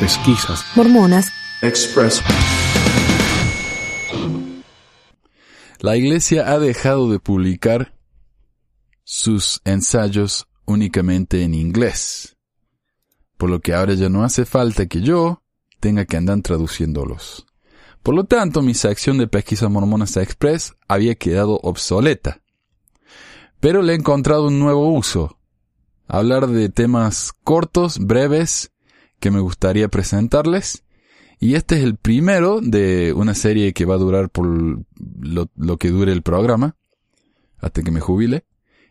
pesquisas, mormonas, Express. La iglesia ha dejado de publicar sus ensayos únicamente en inglés, por lo que ahora ya no hace falta que yo tenga que andar traduciéndolos. Por lo tanto, mi sección de pesquisas mormonas express había quedado obsoleta. Pero le he encontrado un nuevo uso. Hablar de temas cortos, breves, que me gustaría presentarles. Y este es el primero de una serie que va a durar por lo, que dure el programa, hasta que me jubile.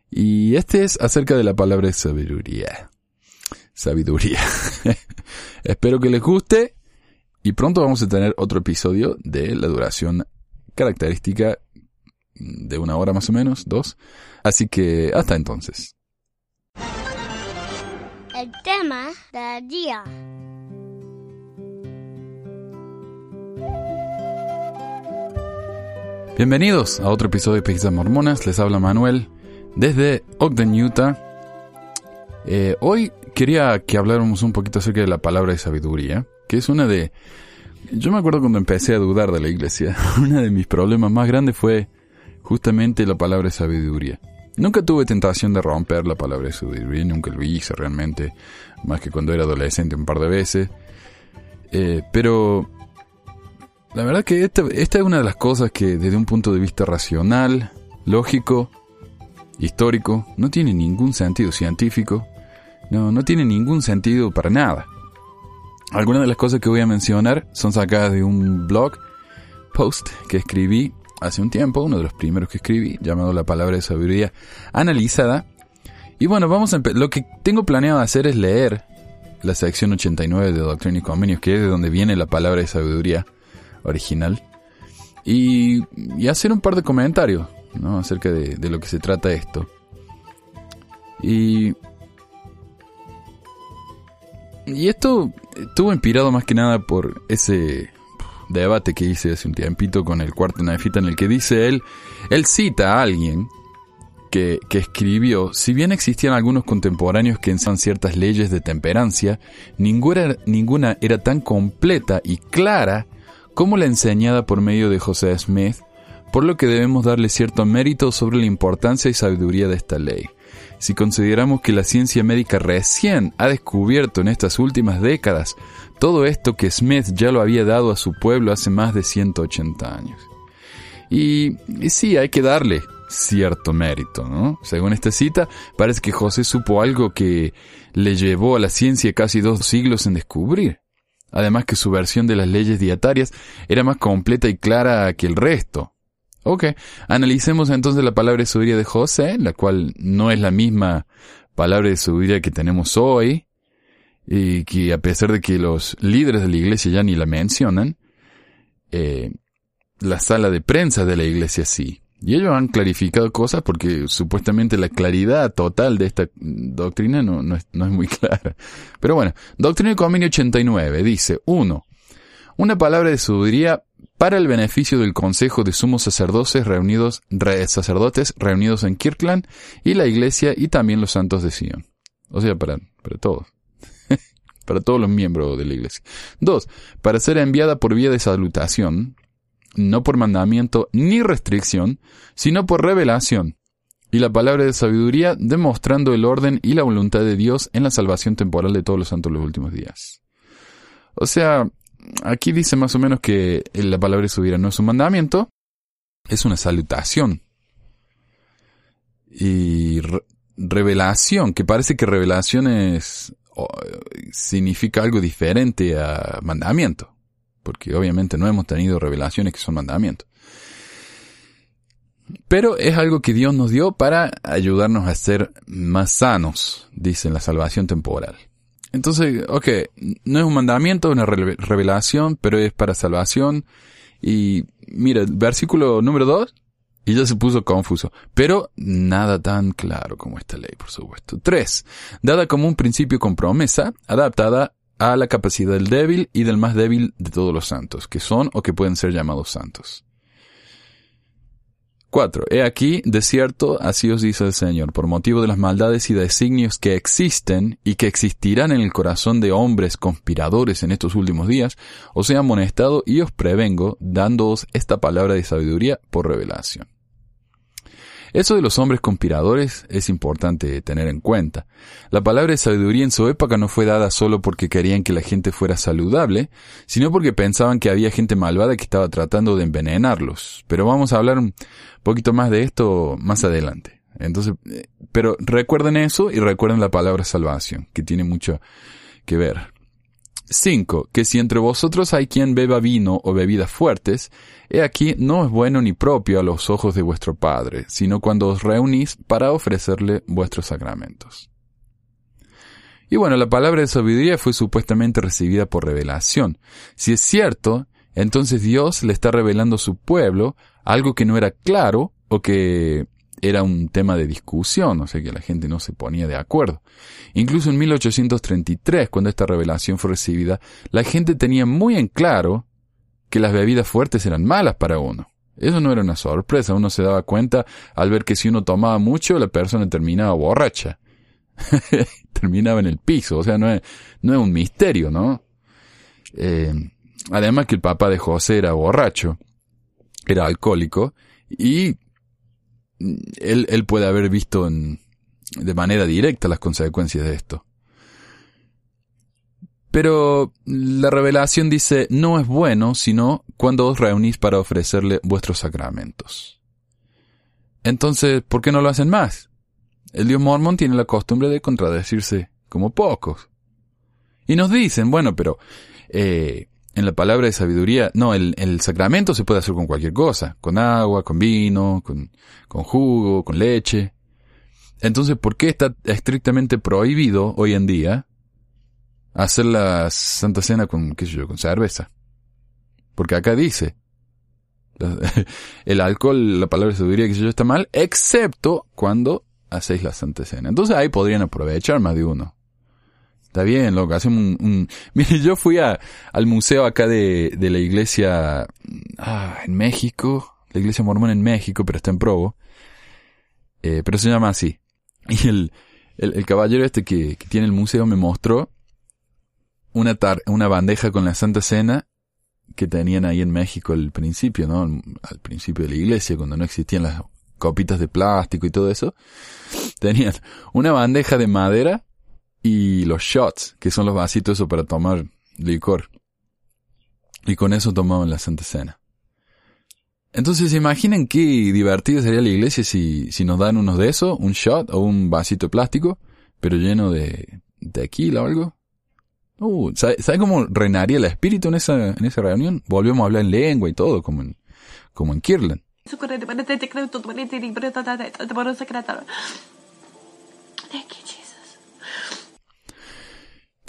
Y este es acerca de la palabra sabiduría. Sabiduría. Espero que les guste y pronto vamos a tener otro episodio de la duración característica de una hora más o menos, dos. Así que hasta entonces. El tema del día. Bienvenidos a otro episodio de Pesquisas Mormonas. Les habla Manuel desde Ogden, Utah. Eh, hoy quería que habláramos un poquito acerca de la palabra de sabiduría, que es una de... Yo me acuerdo cuando empecé a dudar de la iglesia, uno de mis problemas más grandes fue justamente la palabra de sabiduría. Nunca tuve tentación de romper la palabra sabiduría, nunca lo hice realmente, más que cuando era adolescente un par de veces. Eh, pero la verdad que esta, esta es una de las cosas que desde un punto de vista racional, lógico, histórico, no tiene ningún sentido científico, no, no tiene ningún sentido para nada. Algunas de las cosas que voy a mencionar son sacadas de un blog post que escribí hace un tiempo, uno de los primeros que escribí, llamado La Palabra de Sabiduría Analizada. Y bueno, vamos a lo que tengo planeado hacer es leer la sección 89 de Doctrina y Convenios, que es de donde viene la palabra de sabiduría original, y, y hacer un par de comentarios ¿no? acerca de, de lo que se trata esto. Y y esto estuvo inspirado más que nada por ese debate que hice hace un tiempito con el cuarto Nefita en el que dice él, él cita a alguien que, que escribió, si bien existían algunos contemporáneos que enseñan ciertas leyes de temperancia, ninguna, ninguna era tan completa y clara como la enseñada por medio de José Smith, por lo que debemos darle cierto mérito sobre la importancia y sabiduría de esta ley. Si consideramos que la ciencia médica recién ha descubierto en estas últimas décadas todo esto que Smith ya lo había dado a su pueblo hace más de 180 años. Y, y sí, hay que darle cierto mérito, ¿no? Según esta cita, parece que José supo algo que le llevó a la ciencia casi dos siglos en descubrir. Además que su versión de las leyes dietarias era más completa y clara que el resto. Ok, analicemos entonces la palabra de sabiduría de José, la cual no es la misma palabra de sabiduría que tenemos hoy, y que a pesar de que los líderes de la iglesia ya ni la mencionan, eh, la sala de prensa de la iglesia sí. Y ellos han clarificado cosas porque supuestamente la claridad total de esta doctrina no, es muy clara. Pero bueno, Doctrina y Convenio 89 dice, 1. Una palabra de sabiduría para el beneficio del Consejo de Sumos Sacerdotes reunidos, re, sacerdotes reunidos en Kirkland y la Iglesia y también los santos de Sion. O sea, para, para todos. Para todos los miembros de la Iglesia. Dos, para ser enviada por vía de salutación, no por mandamiento ni restricción, sino por revelación. Y la palabra de sabiduría demostrando el orden y la voluntad de Dios en la salvación temporal de todos los santos de los últimos días. O sea, aquí dice más o menos que la palabra de subir no es un mandamiento, es una salutación. Y re revelación, que parece que revelación es, significa algo diferente a mandamiento, porque obviamente no hemos tenido revelaciones que son mandamientos. Pero es algo que Dios nos dio para ayudarnos a ser más sanos, dice la salvación temporal. Entonces, ok, no es un mandamiento, es una revelación, pero es para salvación. Y mira, versículo número 2, y ya se puso confuso. Pero nada tan claro como esta ley, por supuesto. 3. Dada como un principio con promesa, adaptada a la capacidad del débil y del más débil de todos los santos, que son o que pueden ser llamados santos. 4. He aquí, de cierto, así os dice el Señor, por motivo de las maldades y designios que existen y que existirán en el corazón de hombres conspiradores en estos últimos días, os he amonestado y os prevengo, dándoos esta palabra de sabiduría por revelación. Eso de los hombres conspiradores es importante tener en cuenta. La palabra sabiduría en su época no fue dada solo porque querían que la gente fuera saludable, sino porque pensaban que había gente malvada que estaba tratando de envenenarlos. Pero vamos a hablar un poquito más de esto más adelante. Entonces, eh, pero recuerden eso y recuerden la palabra salvación, que tiene mucho que ver. 5. Que si entre vosotros hay quien beba vino o bebidas fuertes, he aquí no es bueno ni propio a los ojos de vuestro Padre, sino cuando os reunís para ofrecerle vuestros sacramentos. Y bueno, la palabra de sabiduría fue supuestamente recibida por revelación. Si es cierto, entonces Dios le está revelando a su pueblo algo que no era claro o que era un tema de discusión, o sea que la gente no se ponía de acuerdo. Incluso en 1833, cuando esta revelación fue recibida, la gente tenía muy en claro que las bebidas fuertes eran malas para uno. Eso no era una sorpresa, uno se daba cuenta al ver que si uno tomaba mucho, la persona terminaba borracha. terminaba en el piso, o sea, no es, no es un misterio, ¿no? Eh, además que el papá de José era borracho, era alcohólico, y él, él puede haber visto en, de manera directa las consecuencias de esto. Pero la revelación dice, no es bueno sino cuando os reunís para ofrecerle vuestros sacramentos. Entonces, ¿por qué no lo hacen más? El dios mormón tiene la costumbre de contradecirse como pocos. Y nos dicen, bueno, pero eh, en la palabra de sabiduría, no, el, sacramento se puede hacer con cualquier cosa, con agua, con vino, con, con jugo, con leche. Entonces, ¿por qué está estrictamente prohibido hoy en día hacer la Santa Cena con, qué sé yo, con cerveza? Porque acá dice, el alcohol, la palabra de sabiduría, que sé yo, está mal, excepto cuando hacéis la Santa Cena. Entonces ahí podrían aprovechar más de uno. Está bien, loco, hacemos un, un... Mire, yo fui a, al museo acá de, de la iglesia, ah, en México, la iglesia mormona en México, pero está en Provo. Eh, pero se llama así. Y el, el, el caballero este que, que, tiene el museo me mostró una, tar, una bandeja con la Santa Cena que tenían ahí en México al principio, ¿no? Al principio de la iglesia, cuando no existían las copitas de plástico y todo eso. Tenían una bandeja de madera y los shots, que son los vasitos para tomar licor. Y con eso tomaban la Santa Cena. Entonces, imaginen qué divertido sería la iglesia si, si nos dan unos de esos, un shot o un vasito de plástico, pero lleno de tequila o algo. Uh, ¿sabe, ¿sabe, cómo reinaría el espíritu en esa, en esa reunión? Volvemos a hablar en lengua y todo, como en, como en Kirlan.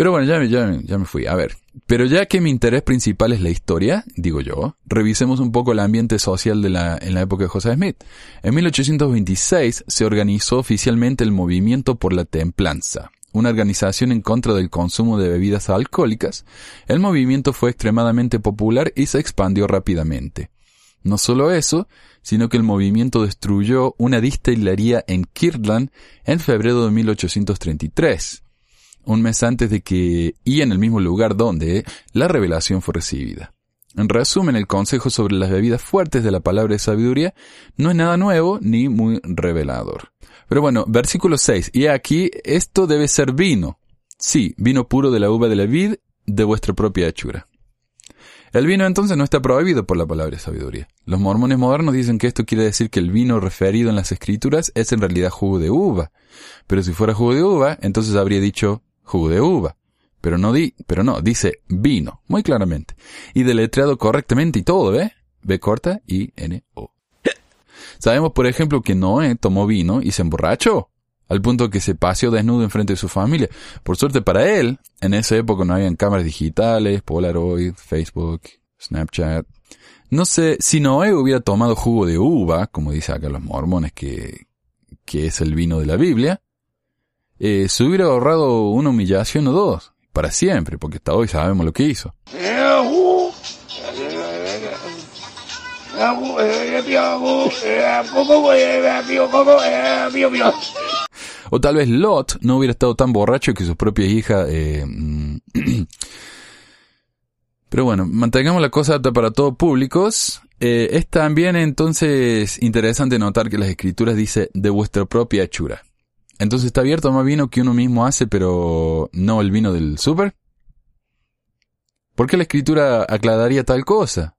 Pero bueno, ya, ya, ya me fui. A ver, pero ya que mi interés principal es la historia, digo yo, revisemos un poco el ambiente social de la, en la época de José Smith. En 1826 se organizó oficialmente el Movimiento por la Templanza, una organización en contra del consumo de bebidas alcohólicas. El movimiento fue extremadamente popular y se expandió rápidamente. No solo eso, sino que el movimiento destruyó una distillería en Kirtland en febrero de 1833 un mes antes de que, y en el mismo lugar donde, la revelación fue recibida. En resumen, el consejo sobre las bebidas fuertes de la palabra de sabiduría no es nada nuevo ni muy revelador. Pero bueno, versículo 6. Y aquí, esto debe ser vino. Sí, vino puro de la uva de la vid de vuestra propia hechura. El vino entonces no está prohibido por la palabra de sabiduría. Los mormones modernos dicen que esto quiere decir que el vino referido en las escrituras es en realidad jugo de uva. Pero si fuera jugo de uva, entonces habría dicho jugo de uva. Pero no di, pero no, dice vino, muy claramente. Y deletreado correctamente y todo, ¿ve? B corta y N O. Sabemos, por ejemplo, que Noé tomó vino y se emborrachó, al punto que se paseó desnudo en frente de su familia. Por suerte para él, en esa época no habían cámaras digitales, Polaroid, Facebook, Snapchat. No sé, si Noé hubiera tomado jugo de uva, como dice acá los mormones que, que es el vino de la Biblia, eh, se hubiera ahorrado una humillación o dos, para siempre, porque hasta hoy sabemos lo que hizo. O tal vez Lot no hubiera estado tan borracho que su propia hija... Eh, mm, pero bueno, mantengamos la cosa apta para todos públicos. Eh, es también entonces interesante notar que las escrituras dice de vuestra propia hechura. Entonces está abierto más vino que uno mismo hace, pero no el vino del súper. ¿Por qué la escritura aclararía tal cosa?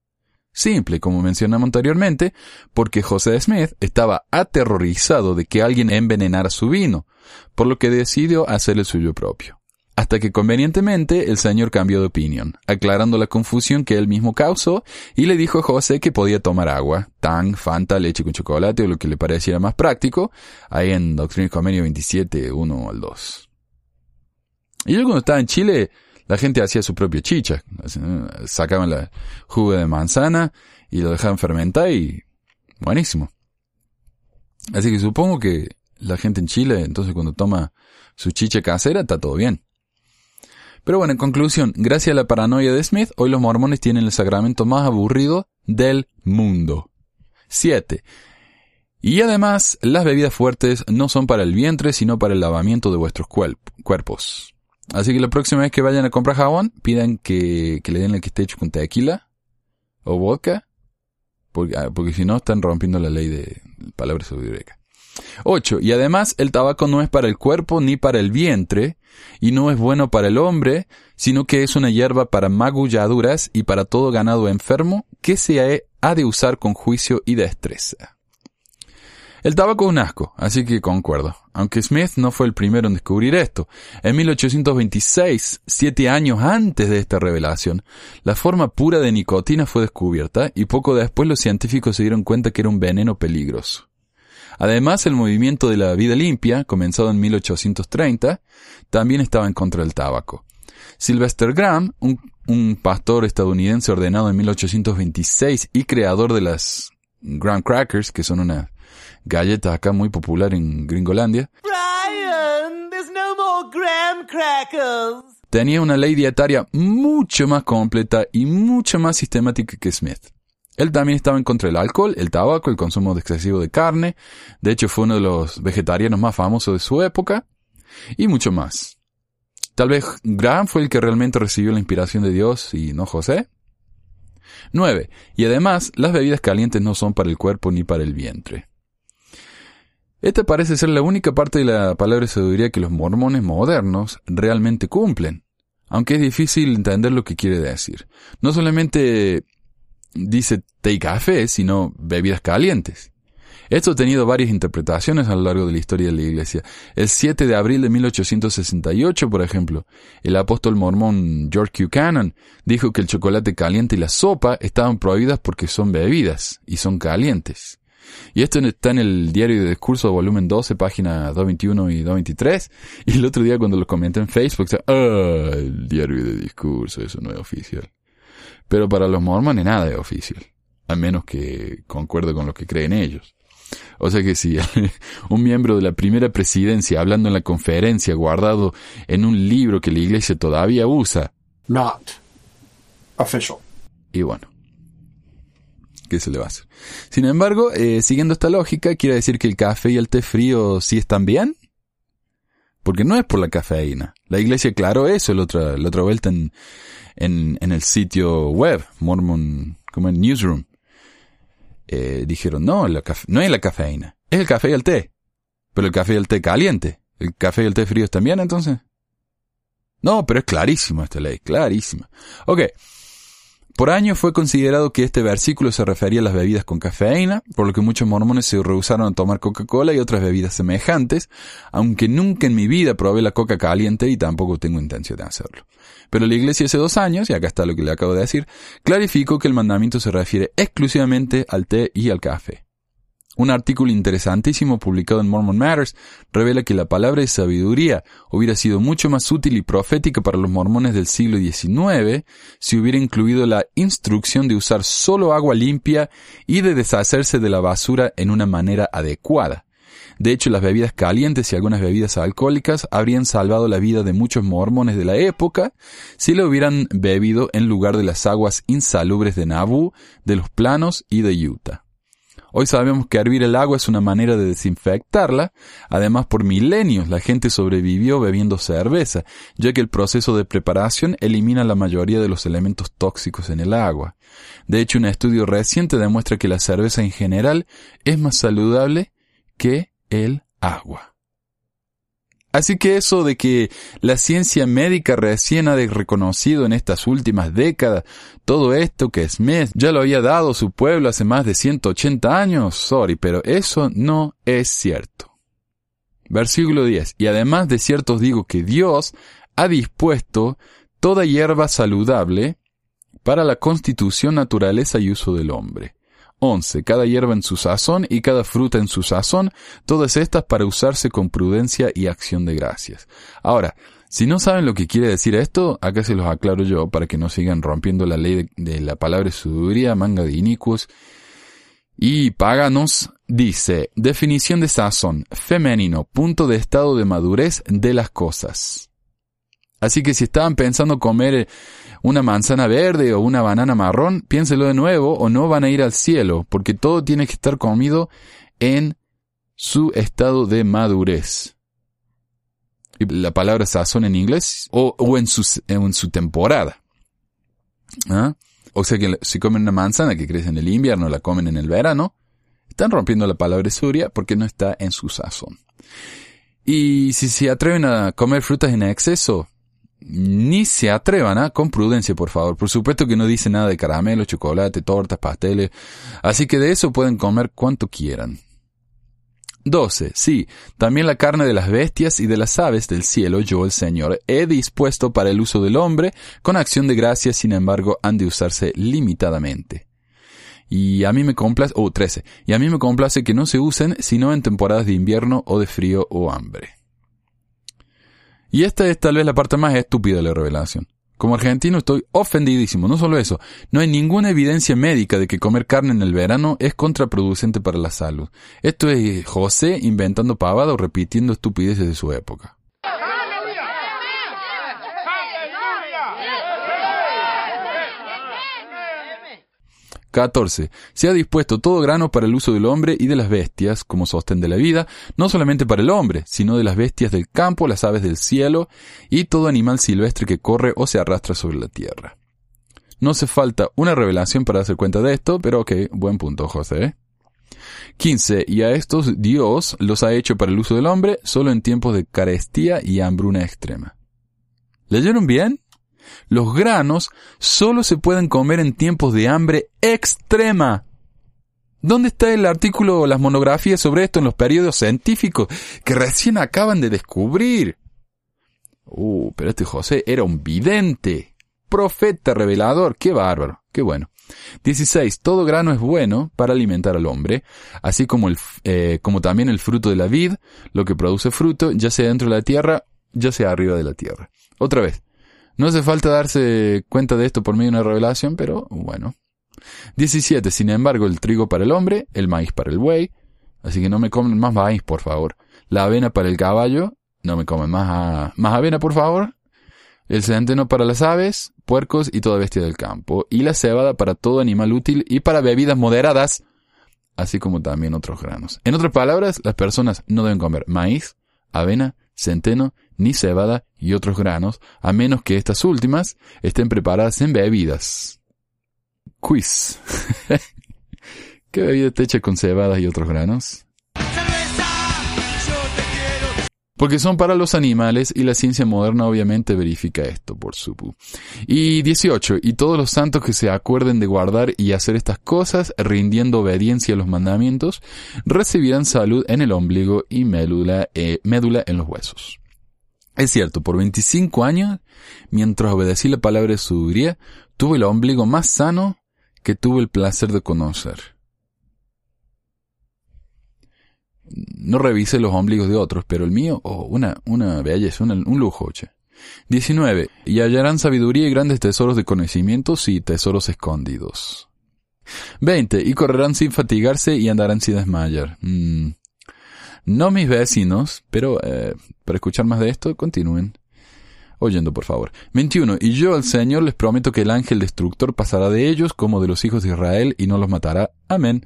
Simple, como mencionamos anteriormente, porque José Smith estaba aterrorizado de que alguien envenenara su vino, por lo que decidió hacer el suyo propio. Hasta que convenientemente el señor cambió de opinión, aclarando la confusión que él mismo causó, y le dijo a José que podía tomar agua, tan, fanta, leche con chocolate o lo que le pareciera más práctico, ahí en Doctrina y Convenio 27, 1 al 2. Y yo cuando estaba en Chile, la gente hacía su propia chicha. Sacaban la jugo de manzana y lo dejaban fermentar y buenísimo. Así que supongo que la gente en Chile, entonces cuando toma su chicha casera, está todo bien. Pero bueno, en conclusión, gracias a la paranoia de Smith, hoy los mormones tienen el sacramento más aburrido del mundo. 7. Y además, las bebidas fuertes no son para el vientre, sino para el lavamiento de vuestros cuerpos. Así que la próxima vez que vayan a comprar jabón, pidan que, le den el que esté hecho con tequila o vodka, porque, ah, porque si no están rompiendo la ley de palabras greca. 8. Y además el tabaco no es para el cuerpo ni para el vientre, y no es bueno para el hombre, sino que es una hierba para magulladuras y para todo ganado enfermo que se ha de usar con juicio y destreza. El tabaco es un asco, así que concuerdo. Aunque Smith no fue el primero en descubrir esto. En 1826, siete años antes de esta revelación, la forma pura de nicotina fue descubierta y poco después los científicos se dieron cuenta que era un veneno peligroso. Además, el movimiento de la vida limpia, comenzado en 1830, también estaba en contra del tabaco. Sylvester Graham, un, un pastor estadounidense ordenado en 1826 y creador de las Graham Crackers, que son una galleta acá muy popular en Gringolandia. Tenía una ley dietaria mucho más completa y mucho más sistemática que Smith. Él también estaba en contra del alcohol, el tabaco, el consumo excesivo de carne. De hecho, fue uno de los vegetarianos más famosos de su época. Y mucho más. Tal vez Graham fue el que realmente recibió la inspiración de Dios y no José. 9. Y además, las bebidas calientes no son para el cuerpo ni para el vientre. Esta parece ser la única parte de la palabra sabiduría que los mormones modernos realmente cumplen, aunque es difícil entender lo que quiere decir. No solamente dice té y café, sino bebidas calientes. Esto ha tenido varias interpretaciones a lo largo de la historia de la Iglesia. El 7 de abril de 1868, por ejemplo, el apóstol mormón George Buchanan dijo que el chocolate caliente y la sopa estaban prohibidas porque son bebidas y son calientes. Y esto está en el diario de discurso, volumen 12, página 221 y 223. Y el otro día cuando lo comenté en Facebook, ah, el diario de discurso, eso no es oficial. Pero para los mormones nada es oficial. A menos que concuerde con lo que creen ellos. O sea que si un miembro de la primera presidencia hablando en la conferencia guardado en un libro que la iglesia todavía usa. Not official. Y bueno, ¿qué se le va a hacer? Sin embargo, eh, siguiendo esta lógica, quiere decir que el café y el té frío sí están bien. Porque no es por la cafeína. La iglesia aclaró eso la otra, la otra vuelta en, en, el sitio web, Mormon, como en Newsroom. Eh, dijeron, no, no es la cafeína, es el café y el té. Pero el café y el té caliente. ¿El café y el té frío también entonces? No, pero es clarísimo esta ley, clarísima. Ok, por años fue considerado que este versículo se refería a las bebidas con cafeína, por lo que muchos mormones se rehusaron a tomar Coca-Cola y otras bebidas semejantes, aunque nunca en mi vida probé la coca caliente y tampoco tengo intención de hacerlo. Pero la iglesia hace dos años, y acá está lo que le acabo de decir, clarificó que el mandamiento se refiere exclusivamente al té y al café. Un artículo interesantísimo publicado en Mormon Matters revela que la palabra de sabiduría hubiera sido mucho más útil y profética para los mormones del siglo XIX si hubiera incluido la instrucción de usar solo agua limpia y de deshacerse de la basura en una manera adecuada. De hecho, las bebidas calientes y algunas bebidas alcohólicas habrían salvado la vida de muchos mormones de la época si lo hubieran bebido en lugar de las aguas insalubres de Nauvoo, de los planos y de Utah. Hoy sabemos que hervir el agua es una manera de desinfectarla. Además, por milenios la gente sobrevivió bebiendo cerveza, ya que el proceso de preparación elimina la mayoría de los elementos tóxicos en el agua. De hecho, un estudio reciente demuestra que la cerveza en general es más saludable que el agua. Así que eso de que la ciencia médica recién ha reconocido en estas últimas décadas todo esto que Smith ya lo había dado a su pueblo hace más de 180 años, sorry, pero eso no es cierto. Versículo 10. Y además de cierto os digo que Dios ha dispuesto toda hierba saludable para la constitución, naturaleza y uso del hombre 11. Cada hierba en su sazón y cada fruta en su sazón, todas estas para usarse con prudencia y acción de gracias. Ahora, si no saben lo que quiere decir esto, acá se los aclaro yo para que no sigan rompiendo la ley de, la palabra suduría, manga de inicuos y paganos. Dice, definición de sazón, femenino, punto de estado de madurez de las cosas. Así que si estaban pensando comer una manzana verde o una banana marrón, piénselo de nuevo o no van a ir al cielo, porque todo tiene que estar comido en su estado de madurez. Y la palabra sazón en inglés, o, en, su, en su temporada. ¿Ah? O sea que si comen una manzana que crece en el invierno, la comen en el verano, están rompiendo la palabra suria porque no está en su sazón. Y si se atreven a comer frutas en exceso, ni se atrevan, a ¿ah? con prudencia, por favor. Por supuesto que no dice nada de caramelo, chocolate, tortas, pasteles, así que de eso pueden comer cuanto quieran. 12. Sí, también la carne de las bestias y de las aves del cielo yo el Señor he dispuesto para el uso del hombre, con acción de gracia, sin embargo, han de usarse limitadamente. Y a mí me complace, oh, 13. Y a mí me complace que no se usen sino en temporadas de invierno o de frío o hambre. Y esta es tal vez la parte más estúpida de la revelación. Como argentino estoy ofendidísimo. No solo eso, no hay ninguna evidencia médica de que comer carne en el verano es contraproducente para la salud. Esto es José inventando pavada o repitiendo estupideces de su época. 14. Se ha dispuesto todo grano para el uso del hombre y de las bestias, como sostén de la vida, no solamente para el hombre, sino de las bestias del campo, las aves del cielo y todo animal silvestre que corre o se arrastra sobre la tierra. No hace falta una revelación para darse cuenta de esto, pero ok, buen punto, José. 15. Y a estos Dios los ha hecho para el uso del hombre solo en tiempos de carestía y hambruna extrema. ¿Leyeron bien? Los granos solo se pueden comer en tiempos de hambre extrema. ¿Dónde está el artículo o las monografías sobre esto en los periodos científicos que recién acaban de descubrir? Uh, pero este José era un vidente, profeta revelador, qué bárbaro, qué bueno. 16. Todo grano es bueno para alimentar al hombre, así como, el, eh, como también el fruto de la vid, lo que produce fruto, ya sea dentro de la tierra, ya sea arriba de la tierra. Otra vez, no hace falta darse cuenta de esto por medio de una revelación, pero bueno. 17. Sin embargo, el trigo para el hombre, el maíz para el buey, así que no me comen más maíz, por favor. La avena para el caballo, no me comen más, más avena, por favor. El centeno para las aves, puercos y toda bestia del campo. Y la cebada para todo animal útil y para bebidas moderadas, así como también otros granos. En otras palabras, las personas no deben comer maíz, avena, centeno ni cebada y otros granos, a menos que estas últimas estén preparadas en bebidas. Quiz. ¿Qué bebida te echa con cebada y otros granos? Porque son para los animales y la ciencia moderna obviamente verifica esto, por supu. Y 18. Y todos los santos que se acuerden de guardar y hacer estas cosas, rindiendo obediencia a los mandamientos, recibirán salud en el ombligo y médula, eh, médula en los huesos. Es cierto, por 25 años, mientras obedecí la palabra de sabiduría, tuve el ombligo más sano que tuve el placer de conocer. No revise los ombligos de otros, pero el mío, oh, una, una belleza, un lujo, che. 19. Y hallarán sabiduría y grandes tesoros de conocimientos y tesoros escondidos. 20. Y correrán sin fatigarse y andarán sin desmayar. Mm. No mis vecinos, pero eh, para escuchar más de esto, continúen oyendo, por favor. 21. Y yo al Señor les prometo que el ángel destructor pasará de ellos como de los hijos de Israel y no los matará. Amén.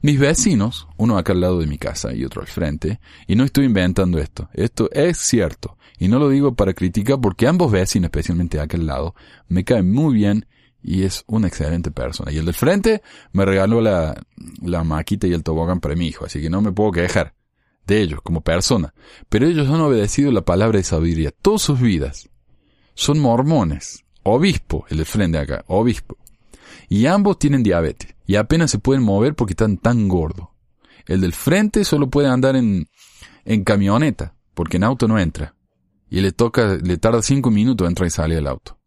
Mis vecinos, uno acá al lado de mi casa y otro al frente, y no estoy inventando esto, esto es cierto, y no lo digo para criticar porque ambos vecinos, especialmente acá al lado, me caen muy bien y es una excelente persona. Y el del frente me regaló la, la maquita y el tobogán para mi hijo, así que no me puedo quejar de ellos como persona. Pero ellos han obedecido la palabra de sabiduría todas sus vidas. Son mormones. Obispo, el del frente acá, obispo. Y ambos tienen diabetes. Y apenas se pueden mover porque están tan gordos. El del frente solo puede andar en, en camioneta, porque en auto no entra. Y le toca, le tarda cinco minutos entrar y salir del auto.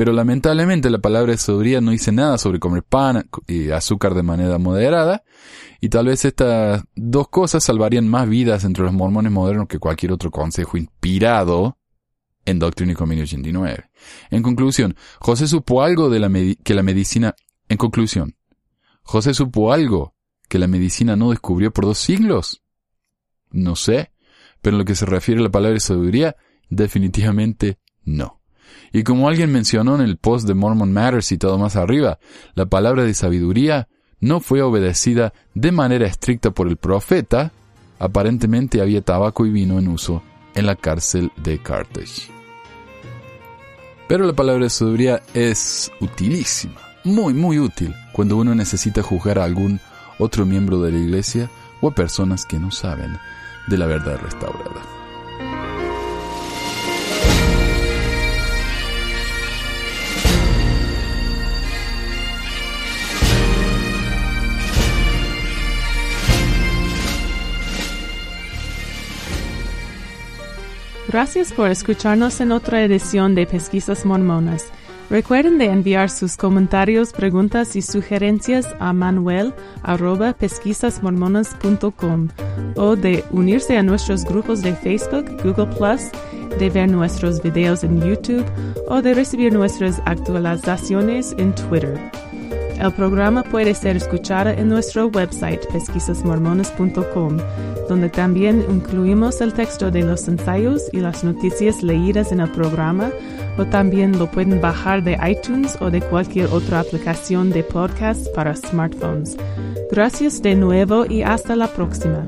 Pero lamentablemente la palabra de sabiduría no dice nada sobre comer pan y azúcar de manera moderada, y tal vez estas dos cosas salvarían más vidas entre los mormones modernos que cualquier otro consejo inspirado en Doctrina y Convenio 89. En conclusión, José supo algo de la que la medicina... En conclusión, José supo algo que la medicina no descubrió por dos siglos. No sé, pero en lo que se refiere a la palabra de sabiduría, definitivamente no. Y como alguien mencionó en el post de Mormon Matters y todo más arriba, la palabra de sabiduría no fue obedecida de manera estricta por el profeta, aparentemente había tabaco y vino en uso en la cárcel de Carthage. Pero la palabra de sabiduría es utilísima, muy muy útil, cuando uno necesita juzgar a algún otro miembro de la iglesia o a personas que no saben de la verdad restaurada. Gracias por escucharnos en otra edición de Pesquisas Mormonas. Recuerden de enviar sus comentarios, preguntas y sugerencias a manuel.pesquisasmormonas.com o de unirse a nuestros grupos de Facebook, Google de ver nuestros videos en YouTube o de recibir nuestras actualizaciones en Twitter. El programa puede ser escuchado en nuestro website pesquisasmormones.com, donde también incluimos el texto de los ensayos y las noticias leídas en el programa, o también lo pueden bajar de iTunes o de cualquier otra aplicación de podcast para smartphones. Gracias de nuevo y hasta la próxima.